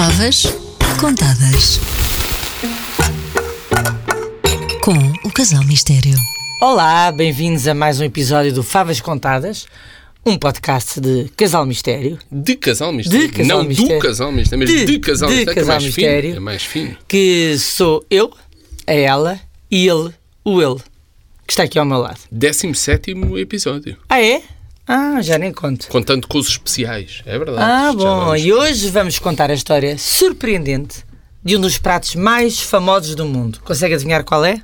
Favas contadas. Com o Casal Mistério. Olá, bem-vindos a mais um episódio do Favas Contadas, um podcast de Casal Mistério, De casal mistério. De casal não mistério. do casal mistério, mas De- de, casal de mistério. que é casal mais mistério. Fino, é mais fino. que sou eu, a ela e ele, o ele, que está aqui ao meu lado. 17 episódio. Ah, é? Ah, já nem conto. Contando com os especiais. É verdade. Ah, bom, vamos- e hoje vamos contar a história surpreendente de um dos pratos mais famosos do mundo. Consegue adivinhar qual é?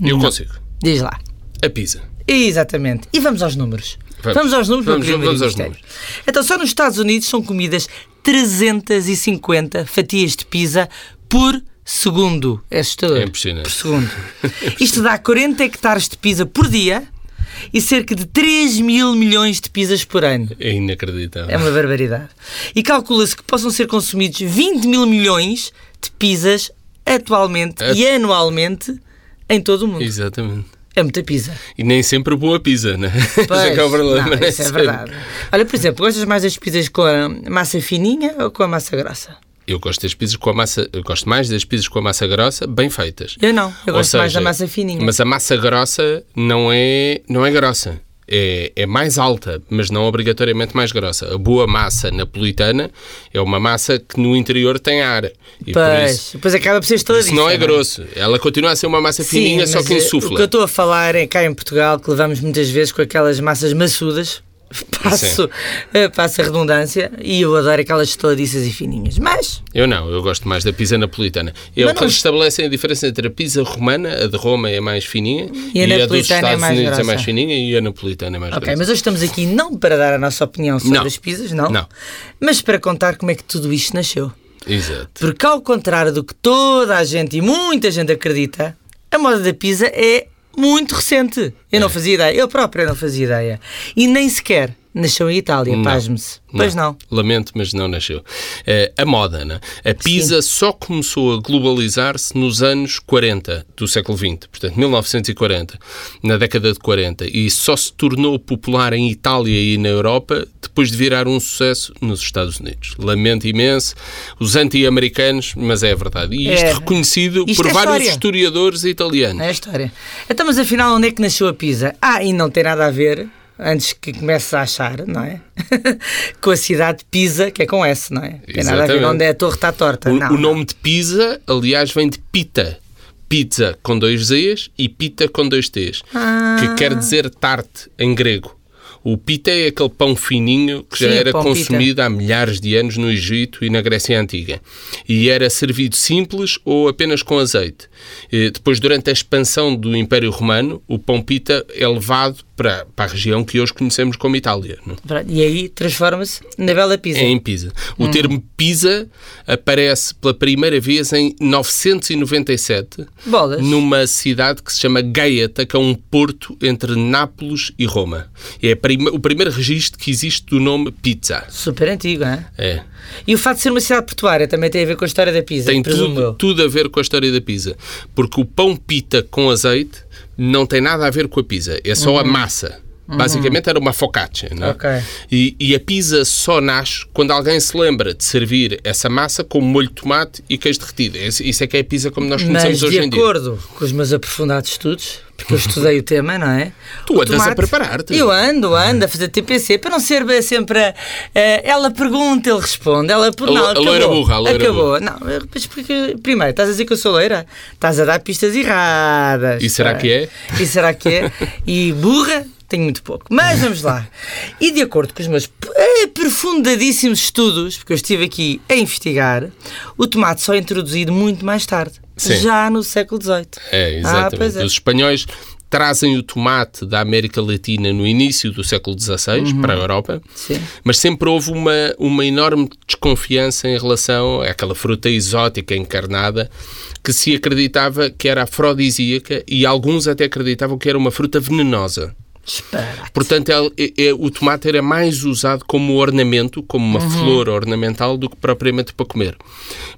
Eu consigo. Diz lá. A pizza. Exatamente. E vamos aos números. Vamos. aos números, Vamos, vamos Maria aos Mistério. Então, só nos Estados Unidos são comidas 350 fatias de pizza por segundo. É assustador. É impressionante. Por segundo. Isto dá 40 hectares de pizza por dia e cerca de 3 mil milhões de pizzas por ano. É inacreditável. É uma barbaridade. E calcula-se que possam ser consumidos 20 mil milhões de pizzas atualmente É. e anualmente em todo o mundo. Exatamente. É muita pizza. E nem sempre boa pizza, né? Esse é que é o Pois, problema. não, isso é Sempre. verdade. Olha, por exemplo, gostas mais das pizzas com a massa fininha ou com a massa grossa? Eu gosto das pizzas com a massa. Eu gosto mais das pizzas com a massa grossa, bem feitas. Eu não, eu Ou gosto mais da seja, massa fininha. Mas a massa grossa não é, não é grossa. É, é mais alta, mas não obrigatoriamente mais grossa. A boa massa napolitana é uma massa que no interior tem ar. E Pois, isso, depois acaba por ser toda isso não é grosso. Ela continua a ser uma massa Sim, fininha, só que eh, O que eu insufla. estou a falar é cá em Portugal que levamos muitas vezes com aquelas massas maçudas. Passo, eh, passo a redundância e eu adoro aquelas toladiças e fininhas. Mas, Eu não, eu gosto mais da pizza napolitana. É o que eles estabelecem a diferença entre a pizza romana, a de Roma é mais fininha, E a dos napolitana é Estados mais Unidos é grossa. mais fininha e a napolitana é mais ok, grossa. mas hoje estamos aqui não para dar a nossa opinião sobre Não. as pizzas, não. Não. Mas para contar como é que tudo isto nasceu. Exato. Porque, ao contrário do que toda a gente e muita gente acredita, a moda da pizza é muito recente. Eu não fazia ideia, eu própria não fazia ideia. E nem sequer nasceu em Itália, pasme-se. Pois não. Lamento, mas não nasceu. Eh, a moda, né? A pizza só começou a globalizar-se nos anos 40 do século XX, portanto, 1940, na década de 40, e só se tornou popular em Itália e na Europa depois de virar um sucesso nos Estados Unidos. Lamento imenso, os anti-americanos, mas é verdade. E isto É. reconhecido Isto por é vários história. historiadores italianos. É a história. Então, mas afinal, onde é que nasceu a pizza? Ah, e não tem nada a ver, antes que comece a achar, não é? com a cidade de Pisa, que é com S, não é? Tem nada a ver onde é a torre está torta. O, não. o nome de pizza, aliás, vem de pita. Pizza com dois Z's e pita com dois T's, Ah. que quer dizer tarte em grego. O pita é aquele pão fininho que já Sim, era consumido há milhares de anos no Egito e na Grécia Antiga. E era servido simples ou apenas com azeite. Eh, Depois, durante a expansão do Império Romano, o pão pita é levado para, para a região que hoje conhecemos como Itália. não é? E aí transforma-se na bela pizza. É em Pisa. O Hum. termo Pisa aparece pela primeira vez em 997 Bolas. numa cidade que se chama Gaeta, que é um porto entre Nápoles e Roma. É a o primeiro registro que existe do nome pizza. Super antigo, hein? É. E o facto de ser uma cidade portuária também tem a ver com a história da pizza, Tem tudo, tudo a ver com a história da pizza. Porque o pão pita com azeite não tem nada a ver com a pizza. É só a massa. Basicamente era uma focaccia. Não é? Uhum. Ok. E, e a pizza só nasce quando alguém se lembra de servir essa massa com molho de tomate e queijo derretido. Isso é que é a pizza como nós conhecemos Mas hoje de em dia. acordo com os meus aprofundados estudos, porque eu estudei o tema, não é? Tu O andas a preparar-te. Eu ando, ando a fazer TPC para não ser sempre. a- a- ela pergunta, ele responde. Ela por A não, a acabou, loira burra, a loira acabou. Não, mas porque, primeiro, estás a dizer que eu sou loira? Estás a dar pistas erradas. E será pá. que é? E será que é? E burra? Tenho muito pouco. Mas vamos lá. E de acordo com os meus aprofundadíssimos estudos, porque eu estive aqui a investigar, o tomate só é introduzido muito mais tarde. Sim. Já no século XVIII. É, Ah, exatamente. pois é. Os espanhóis trazem o tomate da América Latina no início do século XVI Uhum. para a Europa, Sim. mas sempre houve uma, uma enorme desconfiança em relação àquela fruta exótica encarnada que se acreditava que era afrodisíaca e alguns até acreditavam que era uma fruta venenosa. Disparate. Portanto, ele- é- é- o tomate era mais usado como ornamento, como uma Uhum. flor ornamental, do que propriamente para comer.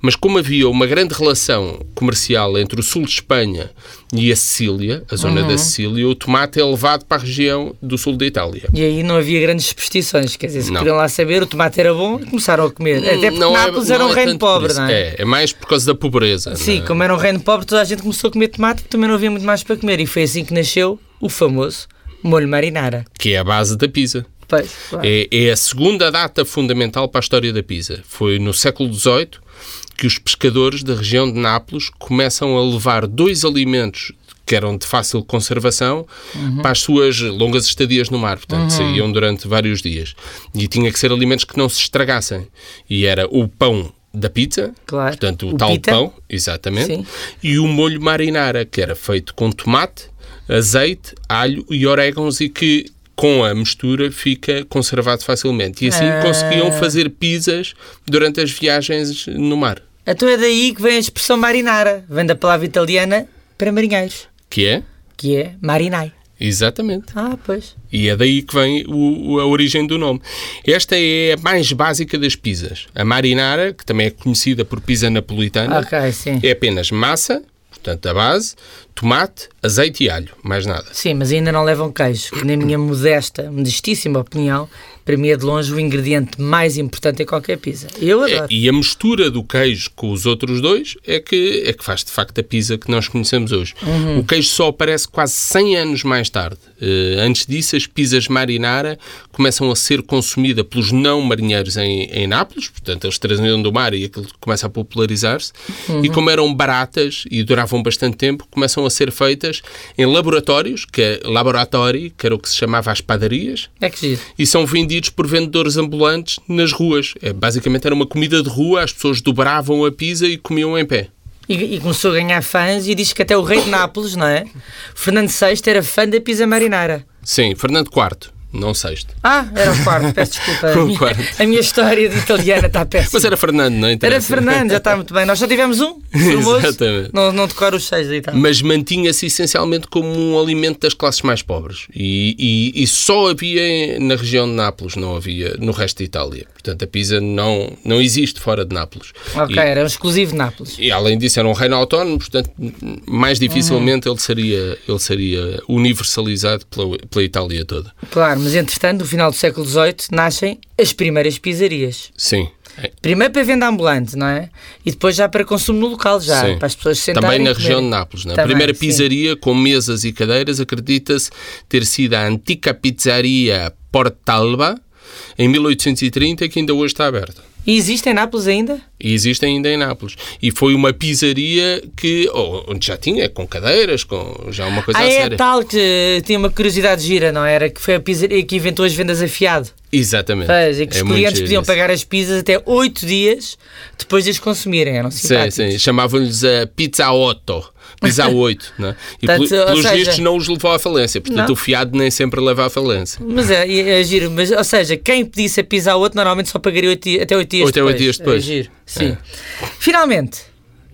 Mas como havia uma grande relação comercial entre o sul de Espanha e a Sicília, a zona Uhum. da Sicília, o tomate é levado para a região do sul da Itália. E aí não havia grandes superstições, quer dizer, se Não. queriam lá saber, o tomate era bom e começaram a comer. Até porque Não é- Nápoles não era um é reino pobre, não é? É, é mais por causa da pobreza. Sim, é? como era um reino pobre, toda a gente começou a comer tomate porque também não havia muito mais para comer. E foi assim que nasceu o famoso molho marinara. Que é a base da pizza. Pois, claro. É, é a segunda data fundamental para a história da pizza. Foi no século XVIII que os pescadores da região de Nápoles começam a levar dois alimentos que eram de fácil conservação para as suas longas estadias no mar. Portanto, saíam durante vários dias. E tinha que ser alimentos que não se estragassem. E era o pão da pizza, Claro. portanto, o, O tal pita. pão, exatamente, Sim. e o molho marinara, que era feito com tomate, azeite, alho e orégãos e que com a mistura fica conservado facilmente. E assim Ah. conseguiam fazer pizzas durante as viagens no mar. Então é daí que vem a expressão marinara. Vem da palavra italiana para marinheiros, Que é? que é marinai. Exatamente. Ah, pois. E é daí que vem o- a origem do nome. Esta é a mais básica das pizzas. A marinara, que também é conhecida por pizza napolitana, Ok, sim. é apenas massa, portanto a base, tomate, azeite e alho, mais nada. Sim, mas ainda não levam queijo, que na minha modesta, modestíssima opinião, para mim é de longe o ingrediente mais importante em qualquer pizza. Eu É, adoro. e a mistura do queijo com os outros dois é que, é que faz de facto a pizza que nós conhecemos hoje. Uhum. O queijo só aparece quase 100 anos mais tarde. Eh, antes disso, as pizzas marinara começam a ser consumidas pelos não marinheiros em, em Nápoles, portanto, eles traziam do mar e aquilo começa a popularizar-se. Uhum. E como eram baratas e duravam bastante tempo, começam a ser feitas em laboratórios, que é laboratório, que era o que se chamava as padarias, É e são vendidos por vendedores ambulantes nas ruas. É, basicamente era uma comida de rua, as pessoas dobravam a pizza e comiam em pé. E, e começou a ganhar fãs e diz que até o rei de Nápoles, não é? Fernando VI era fã da pizza marinara. Sim, Fernando IV, não sexto. Ah, era o quarto, peço desculpa. A O minha, quarto. a minha história de italiana está péssima. Mas era Fernando, não Era interessa. Fernando, já está muito bem. Nós só tivemos um, formoso. Exatamente. Não, não decoro os seis aí, tá? Mas mantinha-se essencialmente como um alimento das classes mais pobres. E, e- e só havia na região de Nápoles, não havia no resto de Itália. Portanto, a pizza não, não existe fora de Nápoles. Ok, E- era um exclusivo de Nápoles. E além disso era um reino autónomo, portanto, mais dificilmente ele, seria, ele seria universalizado pela, pela Itália toda. Claro, mas entretanto, no final do século XVIII, nascem as primeiras pizzarias. Sim. É, Primeiro para venda ambulante, não é? E depois já para consumo no local, já, Sim. para as pessoas se sentarem Também na região de. Nápoles. Né? A Também, primeira sim. pizzaria com mesas e cadeiras acredita-se ter sido a antiga pizzaria Portalba, em 1830, que ainda hoje está aberta. E existe em Nápoles ainda? E existe ainda em Nápoles. E foi uma pizzaria que oh, onde já tinha, com cadeiras, com já uma coisa ah, é séria. tal que tinha uma curiosidade gira, não era? Que foi a pizzaria que inventou as vendas a fiado. Exatamente. Pois, e que os É clientes podiam isso. pagar as pizzas até 8 dias depois de as consumirem. Eram Sim, simpáticos. sim. Chamavam-lhes a Pizza 8. Pizza 8, né? E Portanto, pelo- ou pelos seja- vistos não os levou à falência. Portanto, Não. o fiado nem sempre leva à falência. Mas é, é, é giro. Mas, ou seja, quem pedisse a pizza ao outro normalmente só pagaria oito dias- até 8 dias Ou até depois. oito dias depois. É giro. Sim. Finalmente,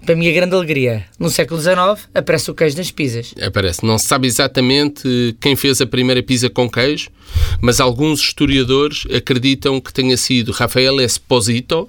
para a minha grande alegria, no século XIX aparece o queijo nas pizzas. Aparece. Não se sabe exatamente quem fez a primeira pizza com queijo, mas alguns historiadores acreditam que tenha sido Rafael Esposito,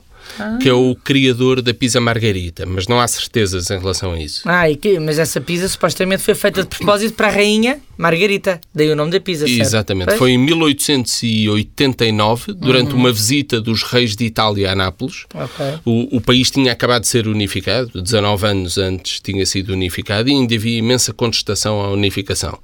que é o criador da pizza margarita, mas não há certezas em relação a isso. Ah, e que, mas essa pizza supostamente foi feita de propósito para a rainha Margarita. Daí o nome da pizza, certo? Exatamente. Pois? Foi em 1889, durante uma visita dos reis de Itália a Nápoles. Ok. O, o país tinha acabado de ser unificado, 19 anos antes tinha sido unificado e ainda havia imensa contestação à unificação.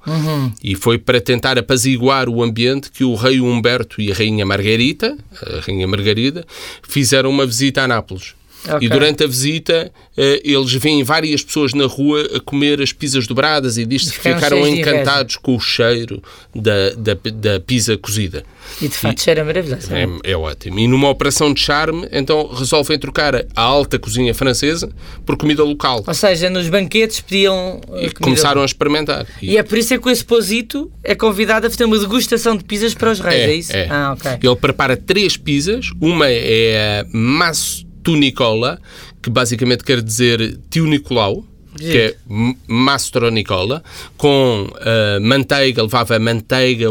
E foi para tentar apaziguar o ambiente que o rei Humberto e a rainha Margarita, a rainha Margarida, fizeram uma visita a Nápoles. Ok. E durante a visita, eh, eles veem várias pessoas na rua a comer as pizzas dobradas e diz E que ficaram encantados com o cheiro da, da, da pizza cozida. E de facto cheira maravilhoso. É, é ótimo. E numa operação de charme, então resolvem trocar a alta cozinha francesa por comida local. Ou seja, nos banquetes pediam. uh, E começaram a experimentar. E é por isso é que o Esposito é convidado a fazer uma degustação de pizzas para os reis, é, isso? Ah, ok. Ele prepara três pizzas. Uma é a Mastunicola, que basicamente quer dizer tio Nicolau. que é m- Mastronicola, com ah, manteiga, levava manteiga,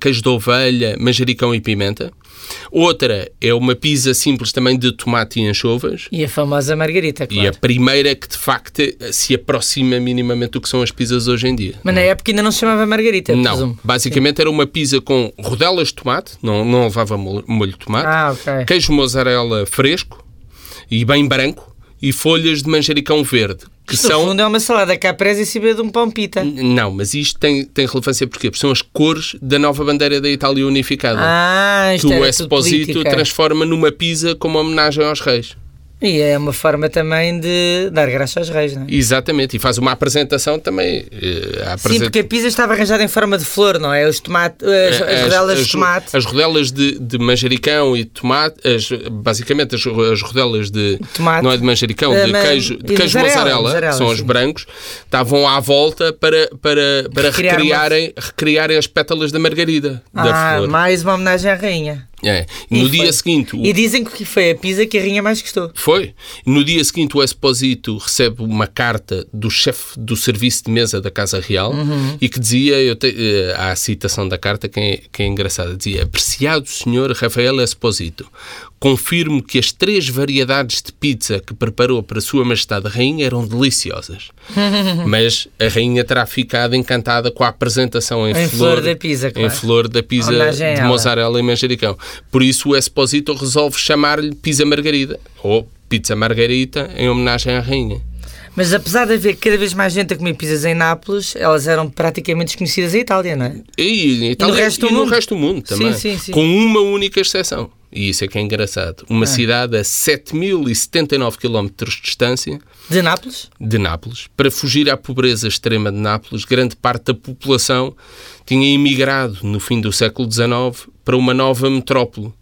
queijo de ovelha, manjericão e pimenta. Outra é uma pizza simples também de tomate e anchovas. E a famosa Margarita, claro. E a primeira que de facto se aproxima minimamente do que são as pizzas hoje em dia. Mas na época ainda não se chamava Margarita, Não, presumo. basicamente era uma pizza com rodelas de tomate, não, não levava molho, de tomate, Ah, ok. queijo mozzarella fresco e bem branco e folhas de manjericão verde, que Isto, no são... fundo é uma salada caprese em cima de um pão pita. Não, mas isto tem, tem relevância porquê? Porque são as cores da nova bandeira da Itália unificada. Ah, que isto o era tudo Esposito transforma numa pizza como homenagem aos reis. E é uma forma também de dar graça aos reis, não é? Exatamente, e faz uma apresentação também. eh, a Sim, apresenta- porque a pizza estava arranjada em forma de flor, não é? Os tomates, as, as rodelas as, de tomate. As rodelas de, de manjericão e tomate, as, basicamente as, as rodelas de. Tomate. Não é de manjericão, Eh, de ma- queijo, e de queijo mozzarella, que são os sim. brancos, estavam à volta para, para, para Recriar recriarem, recriarem as pétalas da margarida, da Ah, flor. mais uma homenagem à rainha. É. E No foi. dia seguinte. o- E dizem que foi a pizza que a rainha mais gostou. Foi. No dia seguinte, o Esposito recebe uma carta do chefe do serviço de mesa da Casa Real Uhum. e que dizia, eu te, eh, há a citação da carta que é, que é engraçada, dizia, apreciado senhor Rafael Esposito, confirmo que as três variedades de pizza que preparou para Sua Majestade a Rainha eram deliciosas. Mas a Rainha terá ficado encantada com a apresentação em, Em flor da pizza, Em claro. flor da pizza Homenagem de ela. mozzarela e manjericão. Por isso o Esposito resolve chamar-lhe Pizza Margarida, ou Pizza Margarita, em homenagem à rainha. Mas apesar de haver cada vez mais gente a comer pizzas em Nápoles, elas eram praticamente desconhecidas em Itália, não é? E, em Itália- resto do e no resto do mundo também. Sim, sim, sim. Com uma única exceção. E isso é que é engraçado. Uma cidade a 7.079 km de distância De Nápoles? de Nápoles. Para fugir à pobreza extrema de Nápoles, grande parte da população tinha emigrado no fim do século XIX para uma nova metrópole,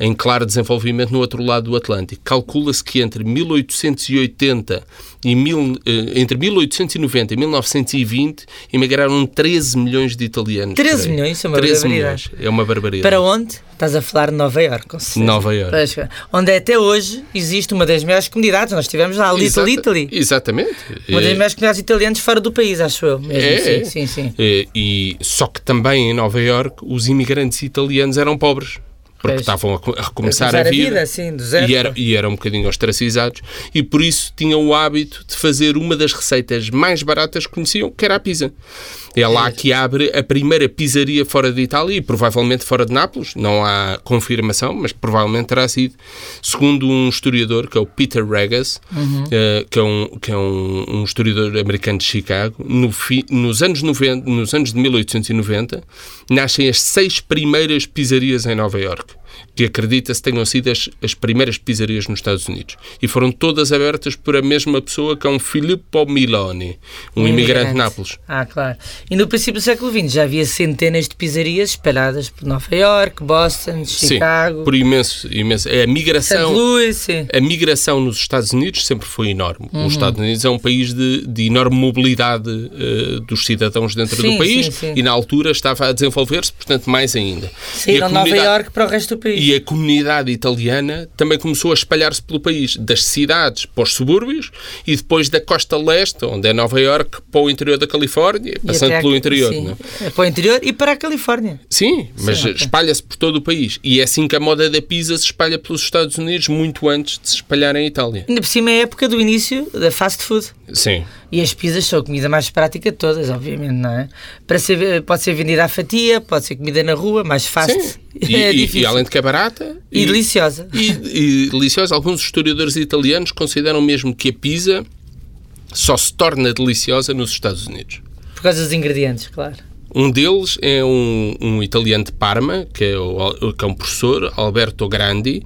em claro desenvolvimento no outro lado do Atlântico. Calcula-se que entre 1880 e mil, eh, entre 1890 e 1920 emigraram 13 milhões de italianos. 13 por aí. milhões? É uma 13 barbaridade. milhões. É uma barbaridade. Para onde? Estás a falar de Nova Iorque, com certeza. Nova Iorque. Onde até hoje existe uma das maiores comunidades. Nós estivemos lá, Little Exata- Italy. Exatamente. Uma das maiores comunidades italianas fora do país, acho eu. Mesmo. É, sim, é. sim, sim. E, só que também em Nova Iorque os imigrantes italianos eram pobres. Porque Pois. estavam a, co- a recomeçar A a começar a vida, vida, sim, do zero. e, era, e eram um bocadinho ostracizados e por isso tinham o hábito de fazer uma das receitas mais baratas que conheciam, que era a pizza. É lá que abre a primeira pizzaria fora de Itália e provavelmente fora de Nápoles. Não há confirmação, mas provavelmente terá sido. Segundo um historiador, que é o Peter Regas, eh, que é, um, que é um, um historiador americano de Chicago, no fi- nos, anos 90, nos anos de 1890, nascem as seis primeiras pizzarias em Nova Iorque up que acredita-se tenham sido as, as primeiras pizzarias nos Estados Unidos. E foram todas abertas por a mesma pessoa que é um Filippo Miloni, um, imigrante de Nápoles. Ah, claro. E no princípio do século XX já havia centenas de pizzarias espalhadas por Nova Iorque, Boston, Chicago, Sim, por imenso, imenso. A St. migração... Louis. sim. A migração nos Estados Unidos sempre foi enorme. Uhum. Os Estados Unidos é um país de, de enorme mobilidade eh, dos cidadãos dentro Sim, do país sim, sim. e na altura estava a desenvolver-se, portanto, mais ainda. Saíram E a Nova Iorque para o resto do país. E a comunidade italiana também começou a espalhar-se pelo país, das cidades para os subúrbios e depois da costa leste, onde é Nova Iorque, para o interior da Califórnia, passando até pelo a- interior. sim, não é? é Para o interior e para a Califórnia. Sim, mas ok. espalha-se por todo o país. E é assim que a moda da pizza se espalha pelos Estados Unidos muito antes de se espalhar em Itália. Ainda por cima é a época do início da fast food. Sim. E as pizzas são a comida mais prática de todas, obviamente, não é? Para ser, pode ser vendida à fatia, pode ser comida na rua, mais fácil. Sim. E, é e- e além de que é barata. E deliciosa. E, e deliciosa. Alguns historiadores italianos consideram mesmo que a pizza só se torna deliciosa nos Estados Unidos. Por causa dos ingredientes, claro. Um deles é um, um italiano de Parma, que é, o, que é um professor, Alberto Grandi,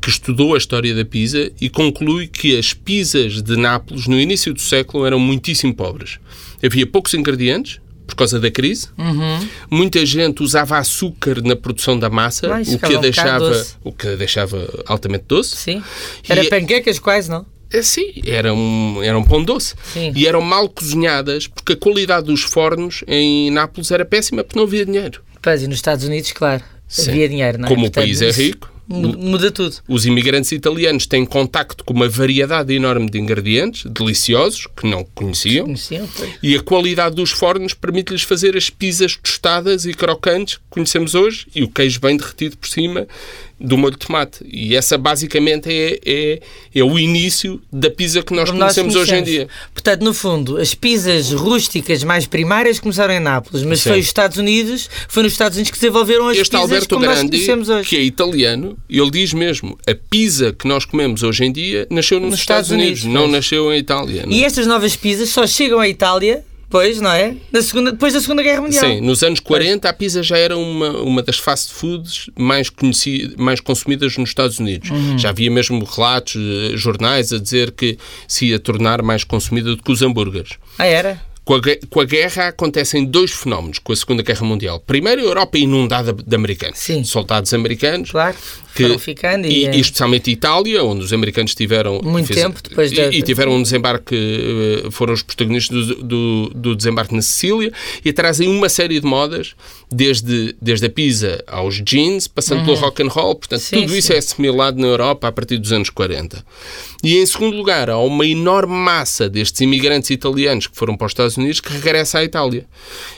que estudou a história da pizza e conclui que as pizzas de Nápoles, no início do século, eram muitíssimo pobres. Havia poucos ingredientes, por causa da crise. Muita gente usava açúcar na produção da massa, Mas o que, a um deixava, doce. o que deixava altamente doce. Sim. E Era é- panquecas quase, não? É, sim, era um, era um pão doce. Sim. E eram mal cozinhadas porque a qualidade dos fornos em Nápoles era péssima porque não havia dinheiro. Pois, e nos Estados Unidos, claro, Sim. havia dinheiro, não é? Como o Portanto, país é rico, Mu- Muda tudo. Os imigrantes italianos têm contacto com uma variedade enorme de ingredientes deliciosos que não conheciam. Conheciam. E a qualidade dos fornos permite-lhes fazer as pizzas tostadas e crocantes que conhecemos hoje e o queijo bem derretido por cima do molho de tomate. E essa basicamente é, é, é o início da pizza que nós Como nós conhecemos hoje em conhecemos. dia. Portanto, no fundo, as pizzas rústicas mais primárias começaram em Nápoles, mas Sim. foi os Estados Unidos, foi nos Estados Unidos que desenvolveram as Este pizzas Alberto como nós conhecemos hoje. que é italiano, ele diz mesmo: a pizza que nós comemos hoje em dia nasceu nos, Nos Estados, Estados Unidos, Unidos, não nasceu em Itália. não é? E estas novas pizzas só chegam à Itália, pois, não é? Na segunda, depois da Segunda Guerra Mundial. Sim, nos anos 40 a pizza já era uma, uma das fast foods mais, conhecidas, mais consumidas nos Estados Unidos. Uhum. Já havia mesmo relatos, eh, jornais a dizer que se ia tornar mais consumida do que os hambúrgueres. Ah, era? Com a, com a guerra acontecem dois fenómenos com a Segunda Guerra Mundial. Primeiro, a Europa é inundada de americanos. Sim. Soldados americanos. Claro. Que, ficando e, e, eh, e especialmente Itália, onde os americanos tiveram Muito tempo depois e, da- e tiveram um desembarque, eh, foram os protagonistas do, do, do desembarque na Sicília e trazem uma série de modas, desde, desde a pizza aos jeans, passando pelo rock and roll, portanto Uhum. Sim, tudo isso sim. é assimilado na Europa a partir dos anos 40. E em segundo lugar, há uma enorme massa destes imigrantes italianos que foram para os Estados Unidos que regressa à Itália.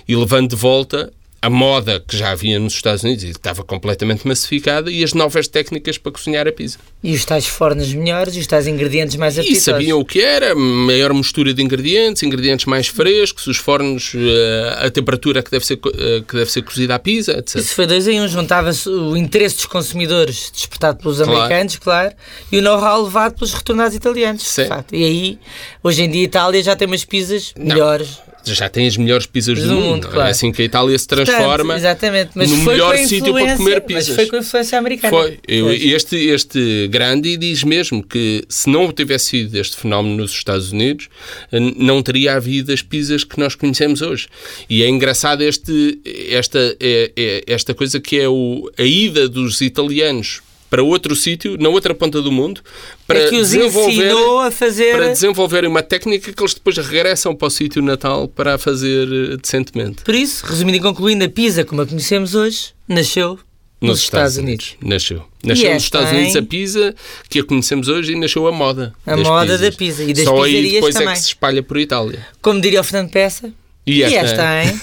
E levando de volta a moda que já havia nos Estados Unidos e que estava completamente massificada e as novas técnicas para cozinhar a pizza. e os tais fornos melhores e os tais ingredientes mais E apetitosos. sabiam o que era, maior mistura de ingredientes, ingredientes mais frescos, os fornos, eh, a temperatura que deve ser, eh, que deve ser cozida a pizza, etc. Isso foi dois em um, juntava-se o interesse dos consumidores despertado pelos Claro. americanos, claro, e o know-how levado pelos retornados italianos. E aí, hoje em dia, a Itália já tem umas pizzas melhores. Já tem as melhores pizzas do, Do mundo. mundo, é? claro. É assim que a Itália se transforma Portanto, mas no melhor sítio para comer Mas pizzas. foi com a influência americana. Foi. Este, este Grandi diz mesmo que se não tivesse sido este fenómeno nos Estados Unidos, não teria havido as pizzas que nós conhecemos hoje. E é engraçado este, esta, é- é- esta coisa que é o, a ida dos italianos para outro sítio, na outra ponta do mundo, para é que os desenvolver fazer... para desenvolverem uma técnica que eles depois regressam para o sítio natal para a fazer eh, decentemente. Por isso, resumindo e concluindo, a pizza, como a conhecemos hoje, nasceu nos, Estados, Unidos. Nasceu. Nasceu nos esta, Estados Unidos hein? a pizza, que a conhecemos hoje, e nasceu a moda. A moda pizzas. da pizza e das Só aí depois é também. que se espalha por Itália. Como diria o Fernando Peça. E esta, hein?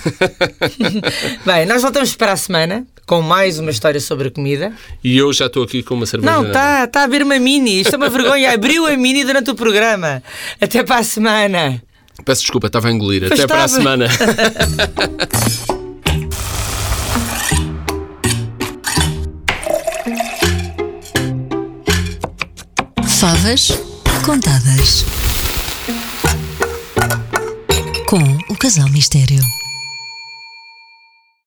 Bem, nós voltamos para a semana com mais uma história sobre a comida. E eu já estou aqui com uma cerveja. Não, está tá a ver uma mini. Isto é uma vergonha. Abriu a mini durante o programa. Até para a semana. Peço desculpa, estava a engolir. Pois Até para a estava. semana. Favas contadas. Com o Casal Mistério.